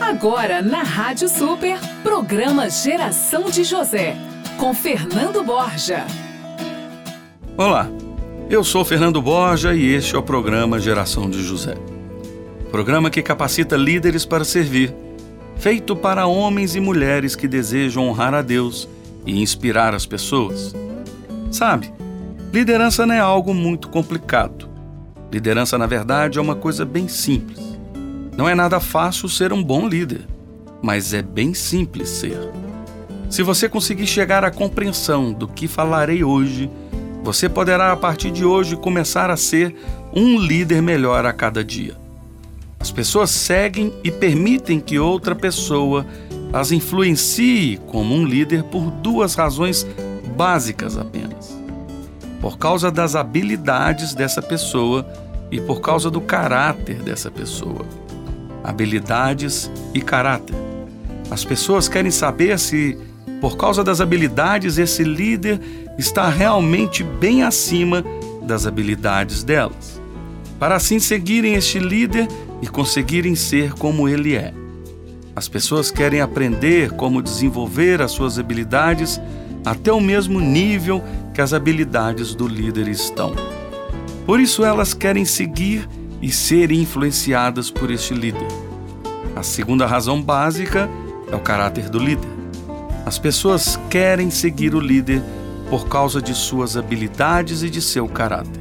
Agora na Rádio Super, programa Geração de José, com Fernando Borja. Olá, eu sou Fernando Borja e este é o programa Geração de José. Programa que capacita líderes para servir, feito para homens e mulheres que desejam honrar a Deus e inspirar as pessoas. Sabe, liderança não é algo muito complicado. Liderança, na verdade, é uma coisa bem simples. Não é nada fácil ser um bom líder, mas é bem simples ser. Se você conseguir chegar à compreensão do que falarei hoje, você poderá a partir de hoje começar a ser um líder melhor a cada dia. As pessoas seguem e permitem que outra pessoa as influencie como um líder por duas razões básicas apenas. Por causa das habilidades dessa pessoa e por causa do caráter dessa pessoa habilidades e caráter. As pessoas querem saber se, por causa das habilidades, esse líder está realmente bem acima das habilidades delas, para assim seguirem este líder e conseguirem ser como ele é. As pessoas querem aprender como desenvolver as suas habilidades até o mesmo nível que as habilidades do líder estão. Por isso elas querem seguir e ser influenciadas por este líder. A segunda razão básica é o caráter do líder. As pessoas querem seguir o líder por causa de suas habilidades e de seu caráter.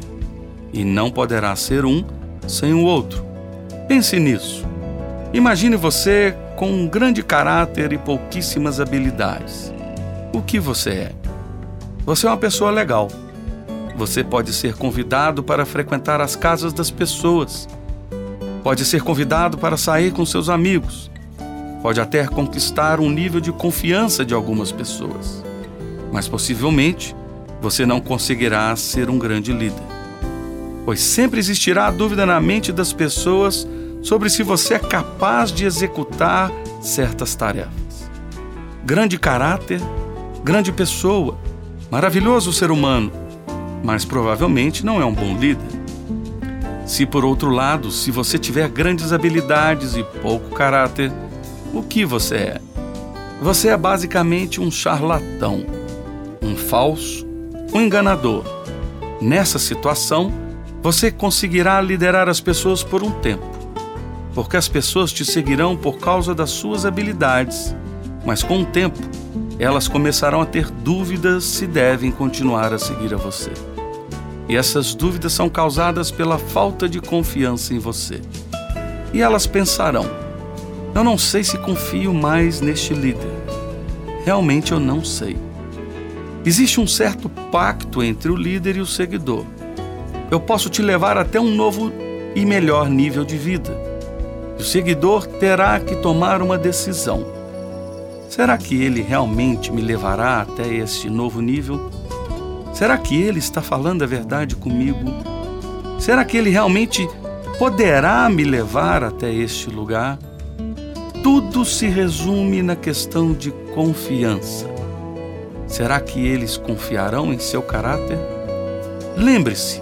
E não poderá ser um sem o outro. Pense nisso. Imagine você com um grande caráter e pouquíssimas habilidades. O que você é? Você é uma pessoa legal você pode ser convidado para frequentar as casas das pessoas. Pode ser convidado para sair com seus amigos. Pode até conquistar um nível de confiança de algumas pessoas. Mas possivelmente você não conseguirá ser um grande líder. Pois sempre existirá a dúvida na mente das pessoas sobre se você é capaz de executar certas tarefas. Grande caráter, grande pessoa, maravilhoso ser humano mas provavelmente não é um bom líder. Se por outro lado, se você tiver grandes habilidades e pouco caráter, o que você é? Você é basicamente um charlatão, um falso, um enganador. Nessa situação, você conseguirá liderar as pessoas por um tempo, porque as pessoas te seguirão por causa das suas habilidades, mas com o tempo, elas começarão a ter dúvidas se devem continuar a seguir a você. E essas dúvidas são causadas pela falta de confiança em você. E elas pensarão: eu não sei se confio mais neste líder. Realmente eu não sei. Existe um certo pacto entre o líder e o seguidor. Eu posso te levar até um novo e melhor nível de vida. O seguidor terá que tomar uma decisão. Será que ele realmente me levará até este novo nível? Será que ele está falando a verdade comigo? Será que ele realmente poderá me levar até este lugar? Tudo se resume na questão de confiança. Será que eles confiarão em seu caráter? Lembre-se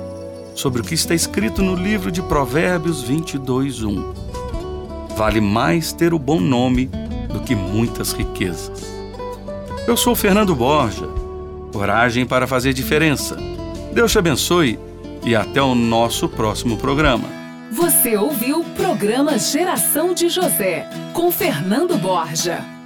sobre o que está escrito no livro de Provérbios 22, 1. Vale mais ter o bom nome do que muitas riquezas. Eu sou Fernando Borja coragem para fazer diferença. Deus te abençoe e até o nosso próximo programa. Você ouviu o programa Geração de José com Fernando Borja.